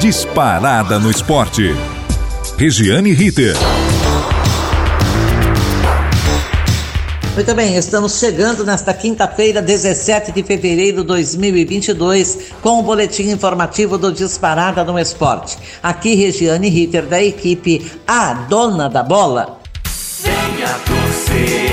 Disparada no esporte. Regiane Ritter. Muito bem, estamos chegando nesta quinta-feira, 17 de fevereiro de 2022, com o boletim informativo do Disparada no Esporte. Aqui, Regiane Ritter, da equipe A Dona da Bola. Venha torcer,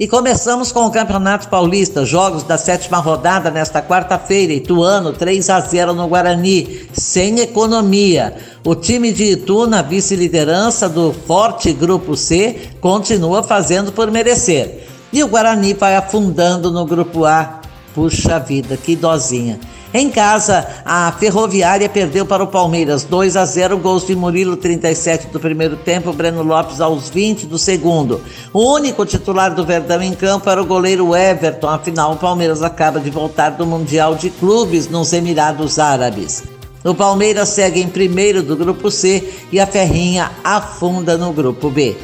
E começamos com o Campeonato Paulista, jogos da sétima rodada nesta quarta-feira, Ituano 3 a 0 no Guarani, sem economia. O time de Itu, na vice-liderança do forte Grupo C, continua fazendo por merecer. E o Guarani vai afundando no Grupo A. Puxa vida, que dozinha. Em casa, a Ferroviária perdeu para o Palmeiras 2 a 0, gols de Murilo 37 do primeiro tempo, Breno Lopes aos 20 do segundo. O único titular do Verdão em campo era o goleiro Everton, afinal o Palmeiras acaba de voltar do Mundial de Clubes nos Emirados Árabes. O Palmeiras segue em primeiro do grupo C e a Ferrinha afunda no grupo B.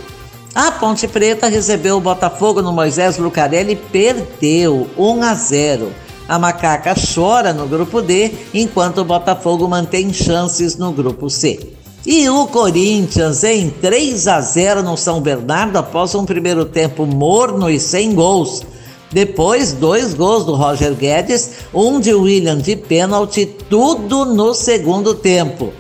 A Ponte Preta recebeu o Botafogo no Moisés Lucarelli e perdeu 1 a 0. A Macaca chora no grupo D, enquanto o Botafogo mantém chances no grupo C. E o Corinthians em 3 a 0 no São Bernardo após um primeiro tempo morno e sem gols. Depois, dois gols do Roger Guedes, um de William de pênalti, tudo no segundo tempo.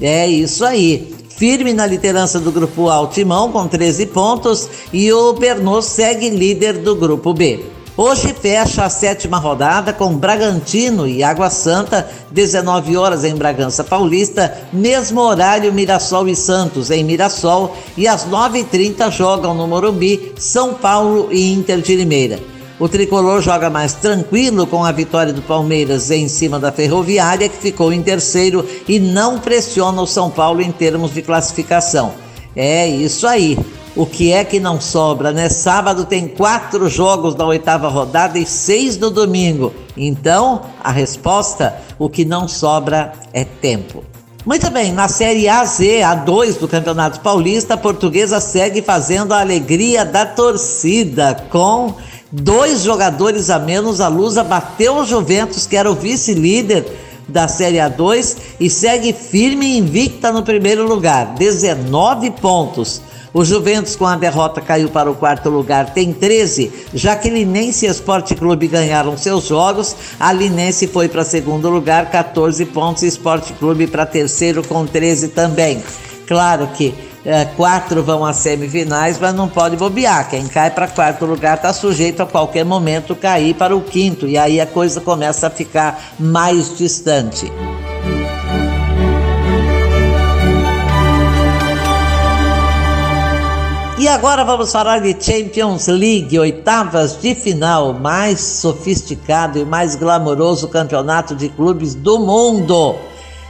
É isso aí. Firme na liderança do grupo A, o Timão com 13 pontos e o Bernot segue líder do grupo B. Hoje fecha a sétima rodada com Bragantino e Água Santa, 19 horas em Bragança Paulista, mesmo horário Mirassol e Santos em Mirassol, e às 9h30 jogam no Morumbi São Paulo e Inter de Limeira. O tricolor joga mais tranquilo com a vitória do Palmeiras em cima da Ferroviária, que ficou em terceiro e não pressiona o São Paulo em termos de classificação. É isso aí. O que é que não sobra, né? Sábado tem quatro jogos da oitava rodada e seis no domingo. Então, a resposta: o que não sobra é tempo. Muito bem, na Série AZ, A2 do Campeonato Paulista, a portuguesa segue fazendo a alegria da torcida. Com dois jogadores a menos, a Lusa bateu o Juventus, que era o vice-líder da Série A2, e segue firme e invicta no primeiro lugar, 19 pontos. O Juventus, com a derrota, caiu para o quarto lugar, tem 13. Já que Linense e Esporte Clube ganharam seus jogos, a Linense foi para segundo lugar, 14 pontos, e Esporte Clube para terceiro com 13 também. Claro que é, quatro vão às semifinais, mas não pode bobear. Quem cai para quarto lugar está sujeito a qualquer momento cair para o quinto, e aí a coisa começa a ficar mais distante. E agora vamos falar de Champions League, oitavas de final, mais sofisticado e mais glamouroso campeonato de clubes do mundo.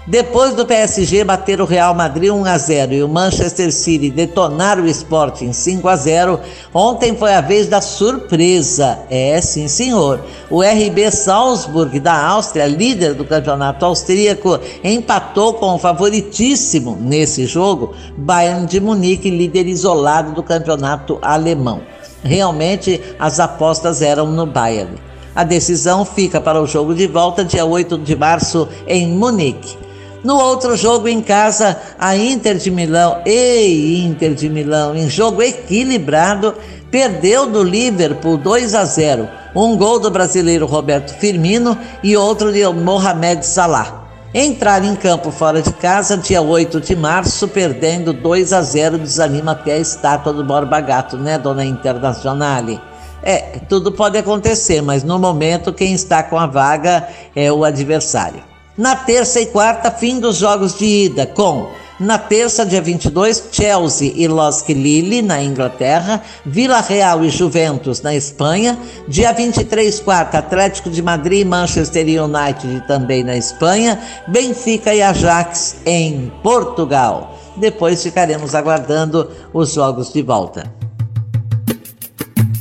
Depois do PSG bater o Real Madrid 1 a 0 e o Manchester City detonar o Sporting 5 a 0, ontem foi a vez da surpresa. É, sim, senhor. O RB Salzburg da Áustria, líder do campeonato austríaco, empatou com o favoritíssimo nesse jogo, Bayern de Munique, líder isolado do campeonato alemão. Realmente as apostas eram no Bayern. A decisão fica para o jogo de volta dia 8 de março em Munique. No outro jogo em casa, a Inter de Milão, e Inter de Milão, em jogo equilibrado, perdeu do Liverpool 2 a 0. Um gol do brasileiro Roberto Firmino e outro de Mohamed Salah. Entrar em campo fora de casa, dia 8 de março, perdendo 2 a 0, desanima até a estátua do Borba Gato, né, dona Internazionale? É, tudo pode acontecer, mas no momento quem está com a vaga é o adversário. Na terça e quarta, fim dos jogos de ida, com na terça, dia 22, Chelsea e Losk Lille, na Inglaterra, Vila Real e Juventus, na Espanha. Dia 23, quarta, Atlético de Madrid e Manchester United, também na Espanha. Benfica e Ajax, em Portugal. Depois ficaremos aguardando os jogos de volta.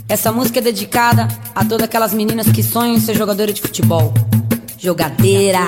Essa música é dedicada a todas aquelas meninas que sonham em ser jogadora de futebol. Jogadeira.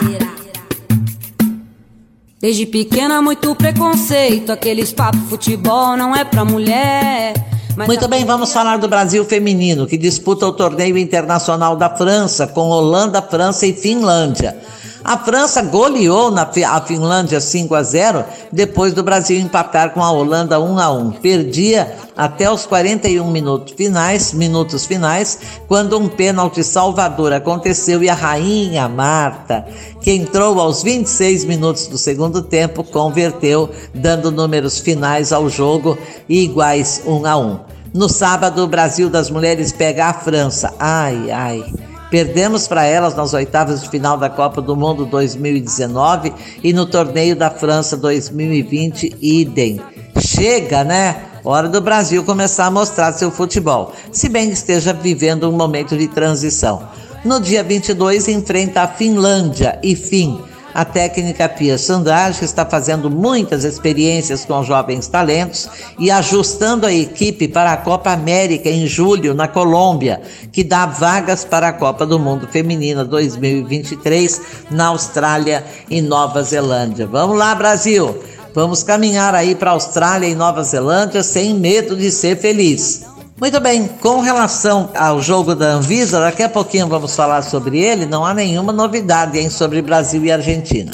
Desde pequena, muito preconceito. Aqueles papos futebol não é pra mulher. Muito bem, vamos falar do Brasil feminino, que disputa o torneio internacional da França, com Holanda, França e Finlândia. A França goleou na a Finlândia 5 a 0 depois do Brasil empatar com a Holanda 1 a 1. Perdia até os 41 minutos finais, minutos finais, quando um pênalti salvador aconteceu e a rainha Marta, que entrou aos 26 minutos do segundo tempo, converteu, dando números finais ao jogo iguais 1 a 1. No sábado, o Brasil das Mulheres pega a França. Ai, ai. Perdemos para elas nas oitavas de final da Copa do Mundo 2019 e no torneio da França 2020, idem. Chega, né? Hora do Brasil começar a mostrar seu futebol, se bem que esteja vivendo um momento de transição. No dia 22, enfrenta a Finlândia e fim. A técnica Pia Sandage está fazendo muitas experiências com jovens talentos e ajustando a equipe para a Copa América em julho na Colômbia, que dá vagas para a Copa do Mundo Feminina 2023 na Austrália e Nova Zelândia. Vamos lá, Brasil! Vamos caminhar aí para a Austrália e Nova Zelândia sem medo de ser feliz. Muito bem, com relação ao jogo da Anvisa, daqui a pouquinho vamos falar sobre ele. Não há nenhuma novidade hein, sobre Brasil e Argentina.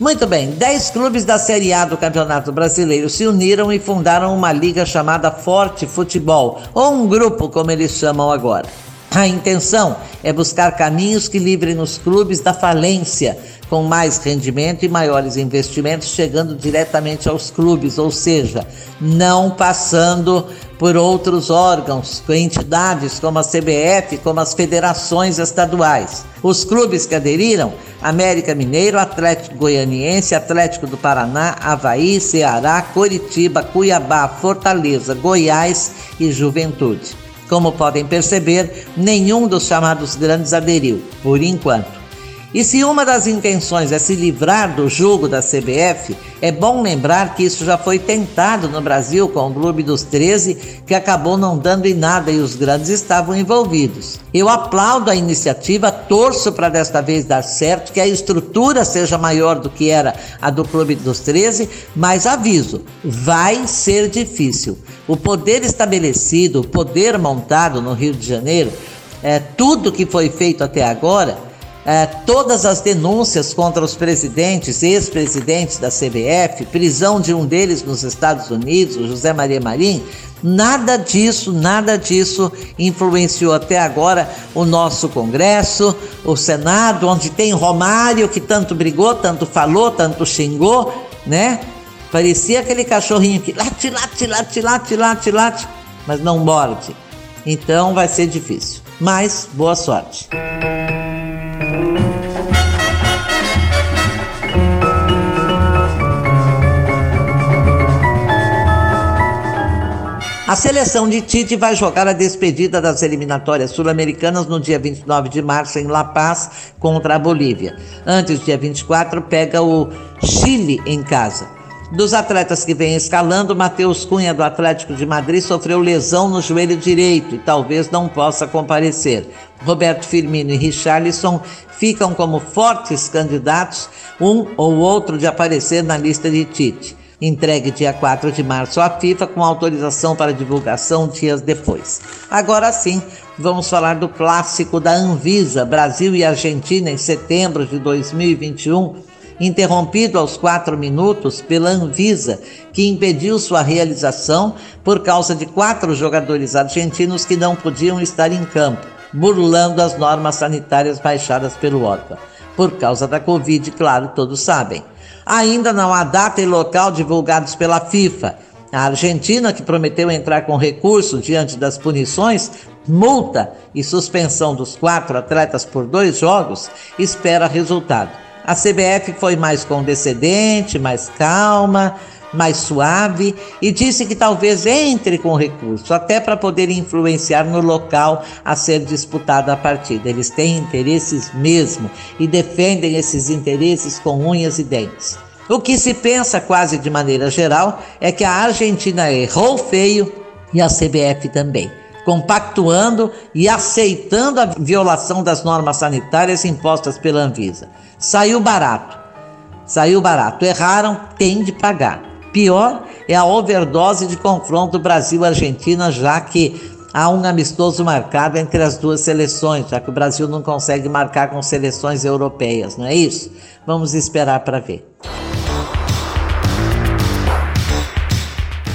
Muito bem, 10 clubes da Série A do Campeonato Brasileiro se uniram e fundaram uma liga chamada Forte Futebol, ou um grupo, como eles chamam agora. A intenção é buscar caminhos que livrem os clubes da falência, com mais rendimento e maiores investimentos chegando diretamente aos clubes, ou seja, não passando por outros órgãos, entidades como a CBF, como as federações estaduais. Os clubes que aderiram: América Mineiro, Atlético Goianiense, Atlético do Paraná, Havaí, Ceará, Coritiba, Cuiabá, Fortaleza, Goiás e Juventude. Como podem perceber, nenhum dos chamados grandes aderiu, por enquanto. E se uma das intenções é se livrar do jugo da CBF, é bom lembrar que isso já foi tentado no Brasil com o Clube dos 13, que acabou não dando em nada e os grandes estavam envolvidos. Eu aplaudo a iniciativa, torço para desta vez dar certo, que a estrutura seja maior do que era a do Clube dos 13, mas aviso, vai ser difícil. O poder estabelecido, o poder montado no Rio de Janeiro, é, tudo que foi feito até agora é, todas as denúncias contra os presidentes, ex-presidentes da CBF, prisão de um deles nos Estados Unidos, o José Maria Marim, nada disso, nada disso influenciou até agora o nosso Congresso, o Senado, onde tem Romário que tanto brigou, tanto falou, tanto xingou, né? Parecia aquele cachorrinho que late, late, late, late, late, late, mas não morde. Então vai ser difícil. Mas boa sorte. A seleção de Tite vai jogar a despedida das eliminatórias sul-americanas no dia 29 de março em La Paz contra a Bolívia. Antes, dia 24, pega o Chile em casa. Dos atletas que vêm escalando, Matheus Cunha do Atlético de Madrid sofreu lesão no joelho direito e talvez não possa comparecer. Roberto Firmino e Richarlison ficam como fortes candidatos, um ou outro de aparecer na lista de Tite. Entregue dia 4 de março à FIFA com autorização para divulgação dias depois. Agora sim, vamos falar do clássico da Anvisa, Brasil e Argentina em setembro de 2021, interrompido aos quatro minutos pela Anvisa, que impediu sua realização por causa de quatro jogadores argentinos que não podiam estar em campo, burlando as normas sanitárias baixadas pelo órgão. Por causa da Covid, claro, todos sabem. Ainda não há data e local divulgados pela FIFA. A Argentina, que prometeu entrar com recurso diante das punições, multa e suspensão dos quatro atletas por dois jogos, espera resultado. A CBF foi mais condescendente, mais calma, mais suave e disse que talvez entre com recurso, até para poder influenciar no local a ser disputada a partida. Eles têm interesses mesmo e defendem esses interesses com unhas e dentes. O que se pensa quase de maneira geral é que a Argentina errou feio e a CBF também, compactuando e aceitando a violação das normas sanitárias impostas pela Anvisa. Saiu barato. Saiu barato. Erraram, tem de pagar. Pior é a overdose de confronto Brasil-Argentina, já que há um amistoso marcado entre as duas seleções, já que o Brasil não consegue marcar com seleções europeias, não é isso? Vamos esperar para ver.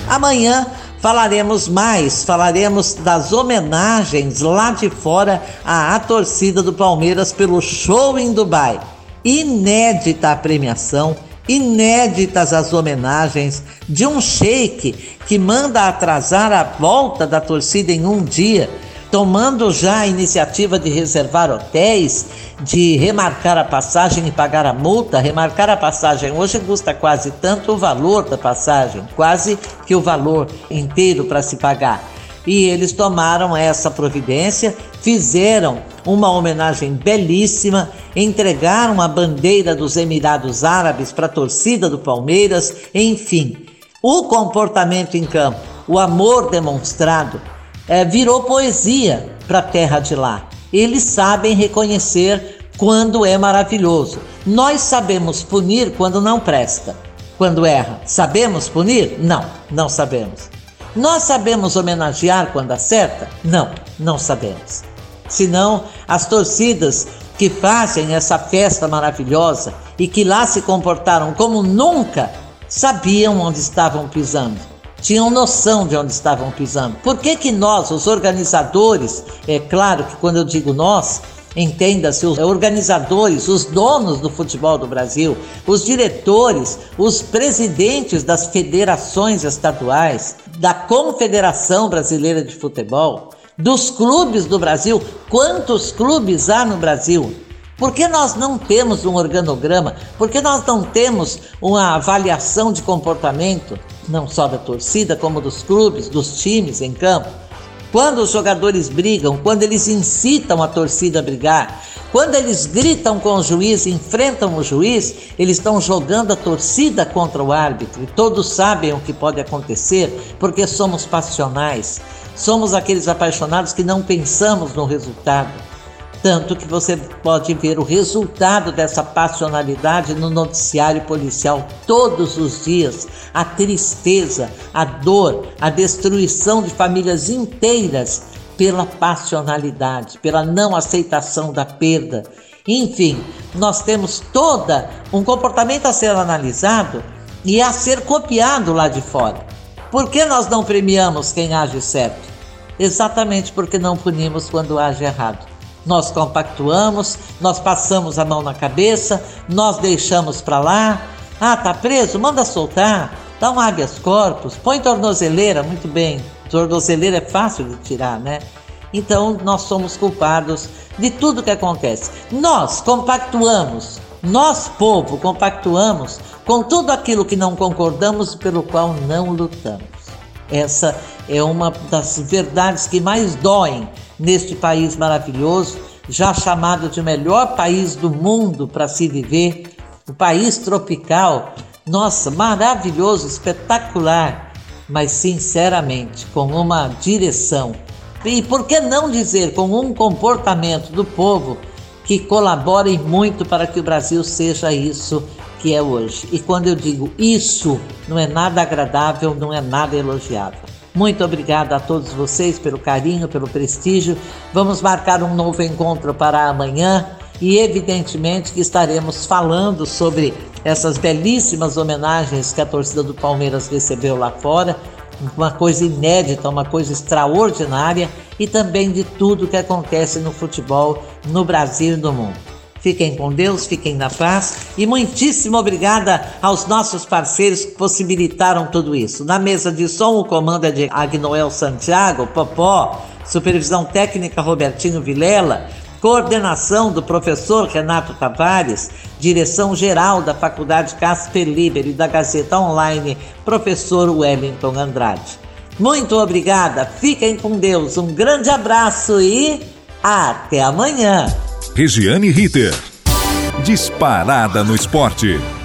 Amanhã falaremos mais, falaremos das homenagens lá de fora à, torcida do Palmeiras pelo show em Dubai. Inédita a premiação, inéditas as homenagens de um sheik que manda atrasar a volta da torcida em um dia tomando já a iniciativa de reservar hotéis, de remarcar a passagem e pagar a multa. Remarcar a passagem hoje custa quase tanto o valor da passagem, quase que o valor inteiro para se pagar. E eles tomaram essa providência, fizeram uma homenagem belíssima, entregaram a bandeira dos Emirados Árabes para a torcida do Palmeiras, enfim. O comportamento em campo, o amor demonstrado, é, virou poesia para a terra de lá. Eles sabem reconhecer quando é maravilhoso. Nós sabemos punir quando não presta, quando erra. Sabemos punir? Não, não sabemos. Nós sabemos homenagear quando acerta? Não, não sabemos. Senão, as torcidas que fazem essa festa maravilhosa e que lá se comportaram como nunca sabiam onde estavam pisando tinham noção de onde estavam pisando. Por que, que nós, os organizadores, é claro que quando eu digo nós, entenda-se os organizadores, os donos do futebol do Brasil, os diretores, os presidentes das federações estaduais, da Confederação Brasileira de Futebol, dos clubes do Brasil, quantos clubes há no Brasil? Por que nós não temos um organograma? Por que nós não temos uma avaliação de comportamento? não só da torcida, como dos clubes, dos times em campo. Quando os jogadores brigam, quando eles incitam a torcida a brigar, quando eles gritam com o juiz, enfrentam o juiz, eles estão jogando a torcida contra o árbitro. E todos sabem o que pode acontecer, porque somos passionais. Somos aqueles apaixonados que não pensamos no resultado. Tanto que você pode ver o resultado dessa passionalidade no noticiário policial todos os dias. A tristeza, a dor, a destruição de famílias inteiras pela passionalidade, pela não aceitação da perda. Enfim, nós temos toda um comportamento a ser analisado e a ser copiado lá de fora. Por que nós não premiamos quem age certo? Exatamente porque não punimos quando age errado. Nós compactuamos, nós passamos a mão na cabeça, nós deixamos para lá. Ah, tá preso? Manda soltar. Dá um habeas corpus, põe tornozeleira, muito bem. Tornozeleira é fácil de tirar, né? Então nós somos culpados de tudo que acontece. Nós compactuamos, nós, povo, compactuamos com tudo aquilo que não concordamos pelo qual não lutamos. Essa é uma das verdades que mais doem neste país maravilhoso, já chamado de melhor país do mundo para se viver, o país tropical. Nossa, maravilhoso, espetacular, mas sinceramente, com uma direção. E por que não dizer com um comportamento do povo que colabore muito para que o Brasil seja isso que é hoje. E quando eu digo isso, não é nada agradável, não é nada elogiável. Muito obrigada a todos vocês pelo carinho, pelo prestígio. Vamos marcar um novo encontro para amanhã e, evidentemente, que estaremos falando sobre essas belíssimas homenagens que a torcida do Palmeiras recebeu lá fora. Uma coisa inédita, uma coisa extraordinária e também de tudo que acontece no futebol no Brasil e no mundo. Fiquem com Deus, fiquem na paz e muitíssimo obrigada aos nossos parceiros que possibilitaram tudo isso. Na mesa de som, o comando é de Agnoel Santiago, Popó, supervisão técnica Robertinho Vilela, coordenação do professor Renato Tavares, direção geral da Faculdade Casper Liber e da Gazeta Online, professor Wellington Andrade. Muito obrigada, fiquem com Deus, um grande abraço e até amanhã. Regiane Ritter. Disparada no esporte.